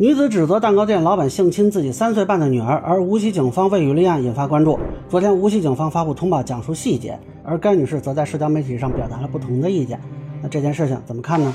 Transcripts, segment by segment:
女子指责蛋糕店老板性侵自己三岁半的女儿，而无锡警方未予立案，引发关注。昨天，无锡警方发布通报，讲述细节，而该女士则在社交媒体上表达了不同的意见。那这件事情怎么看呢？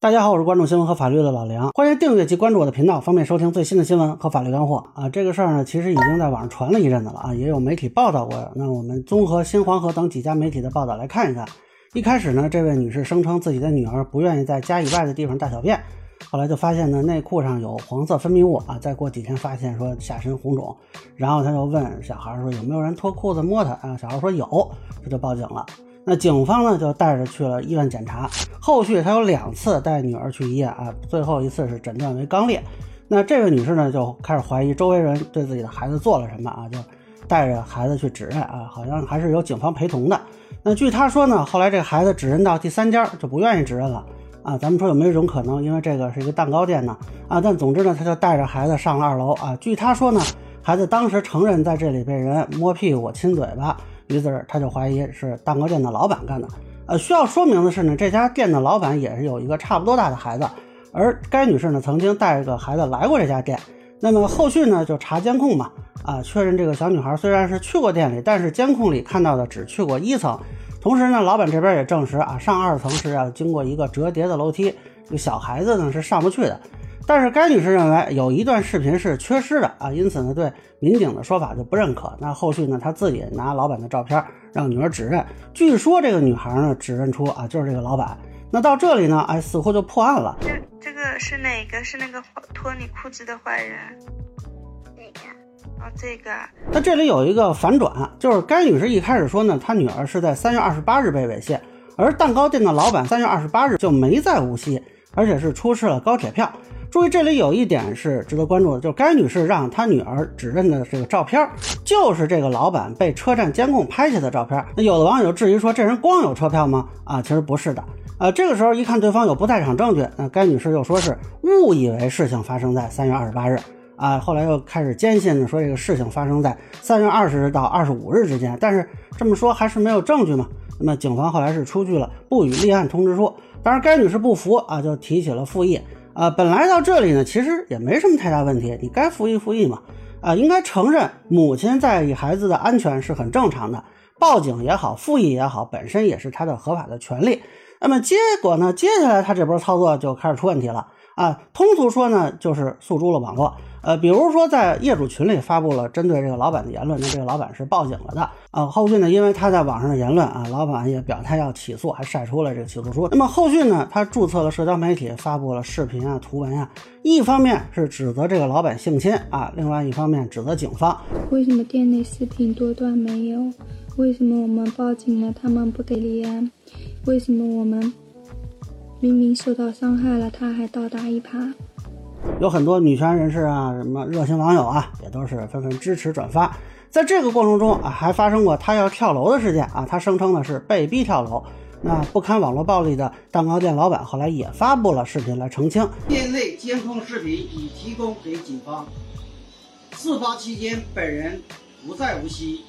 大家好，我是关注新闻和法律的老梁，欢迎订阅及关注我的频道，方便收听最新的新闻和法律干货啊。这个事儿呢，其实已经在网上传了一阵子了啊，也有媒体报道过。那我们综合新黄河等几家媒体的报道来看一看。一开始呢，这位女士声称自己的女儿不愿意在家以外的地方大小便，后来就发现呢内裤上有黄色分泌物啊，再过几天发现说下身红肿，然后她就问小孩说有没有人脱裤子摸她啊？小孩说有，这就报警了。那警方呢就带着去了医院检查，后续他有两次带女儿去医院啊，最后一次是诊断为肛裂。那这位女士呢就开始怀疑周围人对自己的孩子做了什么啊，就带着孩子去指认啊，好像还是有警方陪同的。那据他说呢，后来这个孩子指认到第三家就不愿意指认了啊。咱们说有没有一种可能，因为这个是一个蛋糕店呢啊？但总之呢，他就带着孩子上了二楼啊。据他说呢，孩子当时承认在这里被人摸屁股、亲嘴巴，于是他就怀疑是蛋糕店的老板干的。呃，需要说明的是呢，这家店的老板也是有一个差不多大的孩子，而该女士呢曾经带着个孩子来过这家店。那么后续呢就查监控嘛。啊，确认这个小女孩虽然是去过店里，但是监控里看到的只去过一层。同时呢，老板这边也证实啊，上二层是要经过一个折叠的楼梯，这个小孩子呢是上不去的。但是该女士认为有一段视频是缺失的啊，因此呢对民警的说法就不认可。那后续呢，她自己拿老板的照片让女儿指认，据说这个女孩呢指认出啊就是这个老板。那到这里呢，哎，似乎就破案了。这这个是哪个？是那个脱你裤子的坏人？这个，那这里有一个反转，就是该女士一开始说呢，她女儿是在三月二十八日被猥亵，而蛋糕店的老板三月二十八日就没在无锡，而且是出示了高铁票。注意，这里有一点是值得关注的，就是该女士让她女儿指认的这个照片，就是这个老板被车站监控拍下的照片。那有的网友质疑说，这人光有车票吗？啊，其实不是的。呃，这个时候一看对方有不在场证据，那该女士又说是误以为事情发生在三月二十八日。啊，后来又开始坚信呢，说这个事情发生在三月二十日到二十五日之间，但是这么说还是没有证据嘛？那么警方后来是出具了不予立案通知书，当然该女士不服啊，就提起了复议。啊，本来到这里呢，其实也没什么太大问题，你该复议复议嘛。啊，应该承认母亲在意孩子的安全是很正常的，报警也好，复议也好，本身也是她的合法的权利。那么结果呢，接下来她这波操作就开始出问题了。啊，通俗说呢，就是诉诸了网络。呃，比如说在业主群里发布了针对这个老板的言论，那这个老板是报警了的。啊，后续呢，因为他在网上的言论啊，老板也表态要起诉，还晒出了这个起诉书。那么后续呢，他注册了社交媒体，发布了视频啊、图文啊，一方面是指责这个老板性侵啊，另外一方面指责警方。为什么店内视频多段没有？为什么我们报警了，他们不给立案？为什么我们？明明受到伤害了，他还倒打一耙。有很多女权人士啊，什么热心网友啊，也都是纷纷支持转发。在这个过程中啊，还发生过他要跳楼的事件啊，他声称呢是被逼跳楼。那不堪网络暴力的蛋糕店老板后来也发布了视频来澄清，店内监控视频已提供给警方。事发期间，本人不在无锡。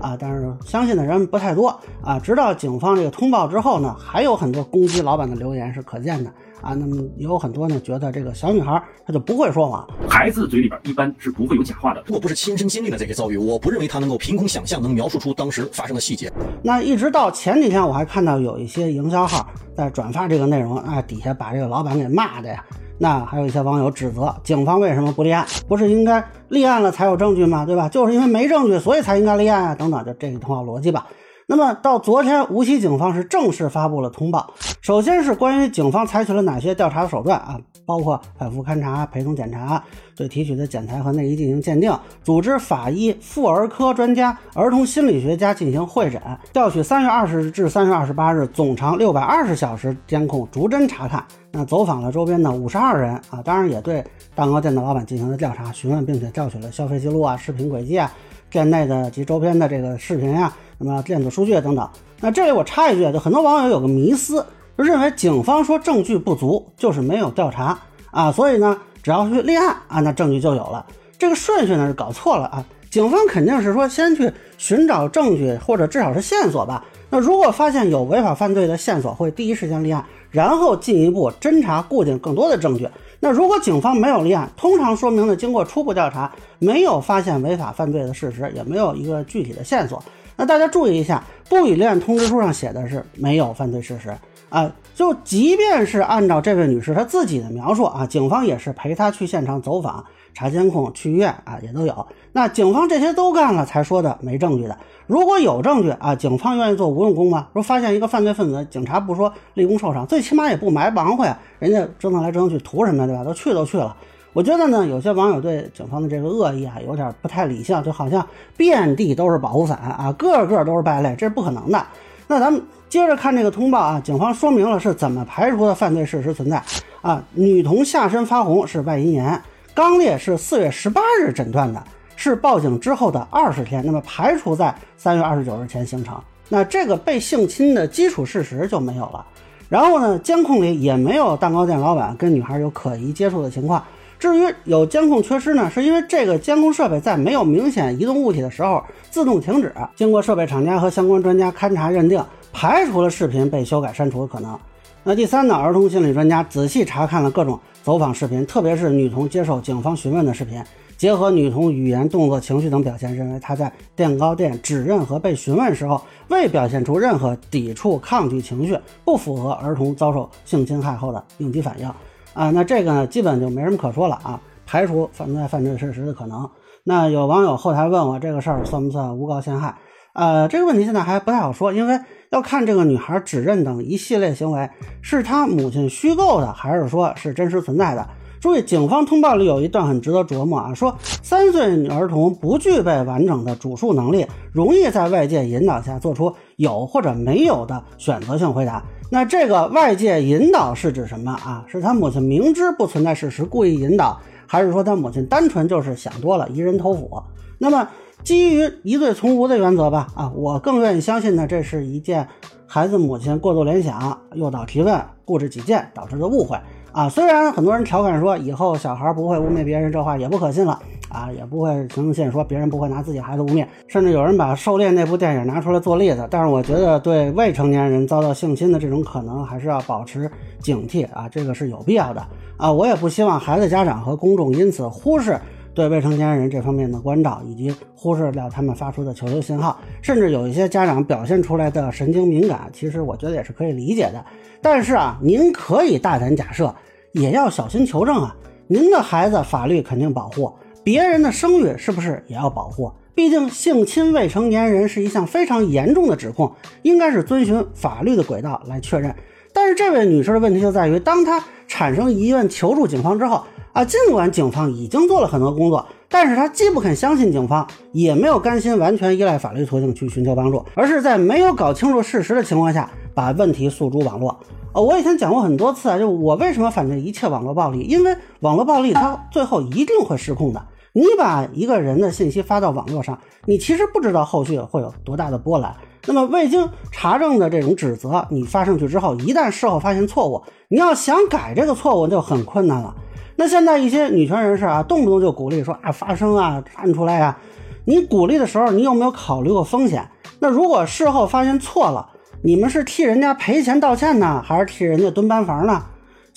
啊，但是相信的人不太多啊。直到警方这个通报之后呢，还有很多攻击老板的留言是可见的啊。那么也有很多呢，觉得这个小女孩她就不会说谎，孩子嘴里边一般是不会有假话的。如果不是亲身经历了这些遭遇，我不认为她能够凭空想象能描述出当时发生的细节。那一直到前几天，我还看到有一些营销号在转发这个内容啊，底下把这个老板给骂的呀。那还有一些网友指责警方为什么不立案？不是应该立案了才有证据吗？对吧？就是因为没证据，所以才应该立案啊！等等，就这个通话逻辑吧。那么到昨天，无锡警方是正式发布了通报。首先是关于警方采取了哪些调查手段啊，包括反复勘查、陪同检查、对提取的检材和内衣进行鉴定，组织法医、妇儿科专家、儿童心理学家进行会诊，调取三月二十日至三月二十八日总长六百二十小时监控，逐帧查看。那走访了周边的五十二人啊，当然也对蛋糕店的老板进行了调查询问，并且调取了消费记录啊、视频轨迹啊、店内的及周边的这个视频呀。那么电子数据等等，那这里我插一句，就很多网友有个迷思，认为警方说证据不足就是没有调查啊，所以呢，只要去立案啊，那证据就有了。这个顺序呢是搞错了啊，警方肯定是说先去寻找证据或者至少是线索吧。那如果发现有违法犯罪的线索，会第一时间立案。然后进一步侦查固定更多的证据。那如果警方没有立案，通常说明呢，经过初步调查，没有发现违法犯罪的事实，也没有一个具体的线索。那大家注意一下，不予立案通知书上写的是没有犯罪事实啊。就即便是按照这位女士她自己的描述啊，警方也是陪她去现场走访、查监控、去医院啊，也都有。那警方这些都干了，才说的没证据的。如果有证据啊，警方愿意做无用功吗？说发现一个犯罪分子，警察不说立功受赏，最起码也不埋忙活呀。人家折腾来折腾去图什么，对吧？都去都去了。我觉得呢，有些网友对警方的这个恶意啊，有点不太理性，就好像遍地都是保护伞啊，个个都是败类，这是不可能的。那咱们接着看这个通报啊，警方说明了是怎么排除的犯罪事实存在啊。女童下身发红是外阴炎，肛裂是四月十八日诊断的，是报警之后的二十天，那么排除在三月二十九日前形成，那这个被性侵的基础事实就没有了。然后呢，监控里也没有蛋糕店老板跟女孩有可疑接触的情况。至于有监控缺失呢，是因为这个监控设备在没有明显移动物体的时候自动停止。经过设备厂家和相关专家勘查认定，排除了视频被修改删除的可能。那第三呢，儿童心理专家仔细查看了各种走访视频，特别是女童接受警方询问的视频，结合女童语言、动作、情绪等表现，认为她在蛋糕店指认和被询问时候未表现出任何抵触、抗拒情绪，不符合儿童遭受性侵害后的应激反应。啊，那这个呢，基本就没什么可说了啊，排除存在犯罪事实的可能。那有网友后台问我这个事儿算不算诬告陷害？呃，这个问题现在还不太好说，因为要看这个女孩指认等一系列行为是她母亲虚构的，还是说是真实存在的。注意，警方通报里有一段很值得琢磨啊，说三岁女儿童不具备完整的主述能力，容易在外界引导下做出有或者没有的选择性回答。那这个外界引导是指什么啊？是他母亲明知不存在事实故意引导，还是说他母亲单纯就是想多了，疑人头府？那么基于疑罪从无的原则吧，啊，我更愿意相信呢，这是一件孩子母亲过度联想、诱导提问、固执己见导致的误会。啊，虽然很多人调侃说以后小孩不会污蔑别人，这话也不可信了啊，也不会相信说别人不会拿自己孩子污蔑，甚至有人把《狩猎》那部电影拿出来做例子。但是我觉得对未成年人遭到性侵的这种可能，还是要保持警惕啊，这个是有必要的啊。我也不希望孩子家长和公众因此忽视对未成年人这方面的关照，以及忽视掉他们发出的求救信号，甚至有一些家长表现出来的神经敏感，其实我觉得也是可以理解的。但是啊，您可以大胆假设。也要小心求证啊！您的孩子法律肯定保护，别人的声誉是不是也要保护？毕竟性侵未成年人是一项非常严重的指控，应该是遵循法律的轨道来确认。但是这位女士的问题就在于，当她产生疑问求助警方之后啊，尽管警方已经做了很多工作，但是她既不肯相信警方，也没有甘心完全依赖法律途径去寻求帮助，而是在没有搞清楚事实的情况下，把问题诉诸网络。呃，我以前讲过很多次啊，就我为什么反对一切网络暴力？因为网络暴力它最后一定会失控的。你把一个人的信息发到网络上，你其实不知道后续会有多大的波澜。那么未经查证的这种指责，你发上去之后，一旦事后发现错误，你要想改这个错误就很困难了。那现在一些女权人士啊，动不动就鼓励说啊发声啊站出来呀，你鼓励的时候，你有没有考虑过风险？那如果事后发现错了？你们是替人家赔钱道歉呢，还是替人家蹲班房呢？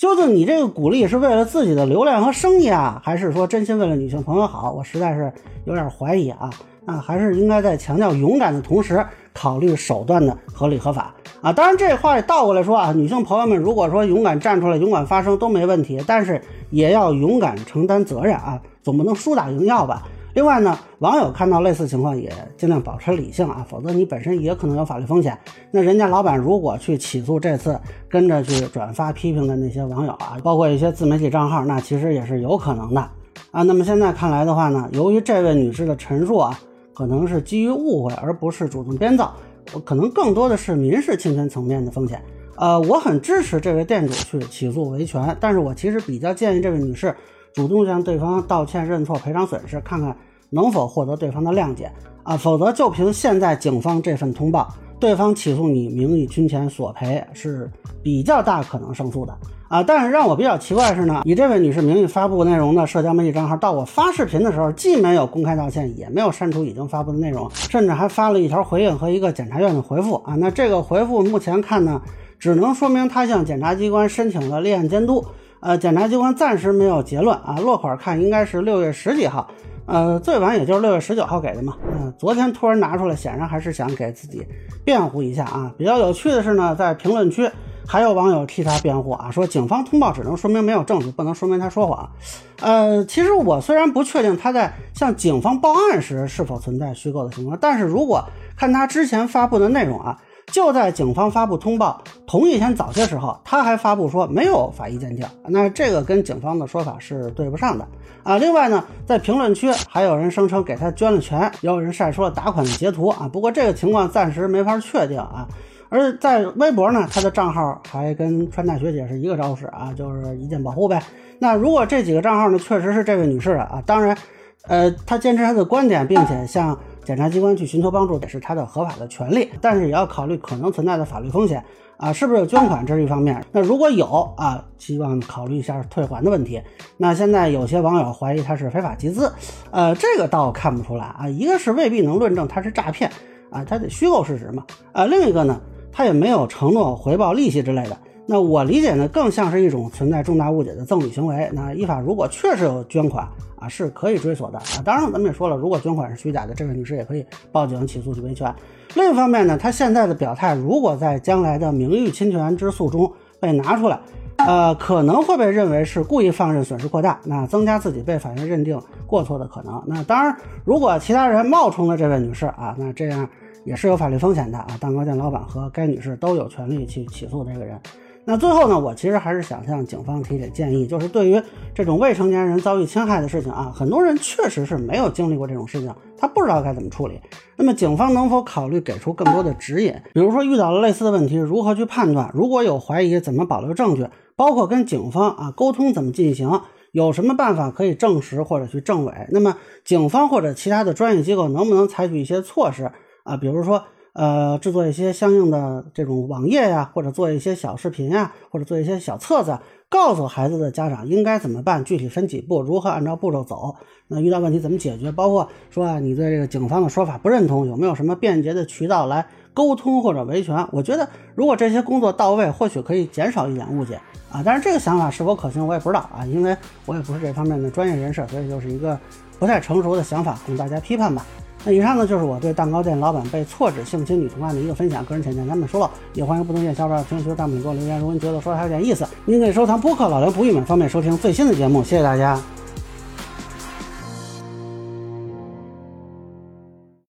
究竟你这个鼓励是为了自己的流量和生意啊，还是说真心为了女性朋友好？我实在是有点怀疑啊。那还是应该在强调勇敢的同时，考虑手段的合理合法啊。当然，这话倒过来说啊，女性朋友们如果说勇敢站出来、勇敢发声都没问题，但是也要勇敢承担责任啊，总不能输打赢要吧。另外呢，网友看到类似情况也尽量保持理性啊，否则你本身也可能有法律风险。那人家老板如果去起诉这次跟着去转发批评的那些网友啊，包括一些自媒体账号，那其实也是有可能的啊。那么现在看来的话呢，由于这位女士的陈述啊，可能是基于误会，而不是主动编造，可能更多的是民事侵权层面的风险。呃，我很支持这位店主去起诉维权，但是我其实比较建议这位女士。主动向对方道歉、认错、赔偿损失，看看能否获得对方的谅解啊！否则，就凭现在警方这份通报，对方起诉你名誉侵权索赔是比较大可能胜诉的啊。但是让我比较奇怪的是呢，以这位女士名义发布内容的社交媒体账号，到我发视频的时候，既没有公开道歉，也没有删除已经发布的内容，甚至还发了一条回应和一个检察院的回复啊。那这个回复目前看呢，只能说明他向检察机关申请了立案监督。呃，检察机关暂时没有结论啊，落款看应该是六月十几号。呃，最晚也就是六月十九号给的嘛。嗯，昨天突然拿出来，显然还是想给自己辩护一下啊。比较有趣的是呢，在评论区还有网友替他辩护啊，说警方通报只能说明没有证据，不能说明他说谎。呃，其实我虽然不确定他在向警方报案时是否存在虚构的情况，但是如果看他之前发布的内容啊。就在警方发布通报同一天早些时候，他还发布说没有法医鉴定，那这个跟警方的说法是对不上的啊。另外呢，在评论区还有人声称给他捐了钱，也有人晒出了打款的截图啊。不过这个情况暂时没法确定啊。而在微博呢，他的账号还跟川大学姐是一个招式啊，就是一键保护呗。那如果这几个账号呢确实是这位女士的啊，当然，呃，他坚持他的观点，并且向。检察机关去寻求帮助也是他的合法的权利，但是也要考虑可能存在的法律风险啊，是不是有捐款这是一方面。那如果有啊，希望考虑一下退还的问题。那现在有些网友怀疑他是非法集资，呃，这个倒看不出来啊。一个是未必能论证他是诈骗啊，他得虚构事实嘛。啊，另一个呢，他也没有承诺回报利息之类的。那我理解呢，更像是一种存在重大误解的赠与行为。那依法如果确实有捐款啊，是可以追索的啊。当然，咱们也说了，如果捐款是虚假的，这位女士也可以报警起诉去维权。另一方面呢，她现在的表态，如果在将来的名誉侵权之诉中被拿出来，呃，可能会被认为是故意放任，损失扩大，那增加自己被法院认定过错的可能。那当然，如果其他人冒充了这位女士啊，那这样也是有法律风险的啊。蛋糕店老板和该女士都有权利去起诉这个人。那最后呢，我其实还是想向警方提点建议，就是对于这种未成年人遭遇侵害的事情啊，很多人确实是没有经历过这种事情，他不知道该怎么处理。那么警方能否考虑给出更多的指引？比如说遇到了类似的问题，如何去判断？如果有怀疑，怎么保留证据？包括跟警方啊沟通怎么进行？有什么办法可以证实或者去证伪？那么警方或者其他的专业机构能不能采取一些措施啊？比如说。呃，制作一些相应的这种网页呀，或者做一些小视频呀，或者做一些小册子，告诉孩子的家长应该怎么办，具体分几步，如何按照步骤走。那遇到问题怎么解决？包括说啊，你对这个警方的说法不认同，有没有什么便捷的渠道来沟通或者维权？我觉得如果这些工作到位，或许可以减少一点误解啊。但是这个想法是否可行，我也不知道啊，因为我也不是这方面的专业人士，所以就是一个不太成熟的想法，供大家批判吧。那以上呢，就是我对蛋糕店老板被错指性侵女同案的一个分享，个人浅见咱们说了，也欢迎不同意见小伙伴评论区的、弹幕给我留言。如果你觉得说的还有点意思，您可以收藏播客老刘不郁闷，方便收听最新的节目。谢谢大家。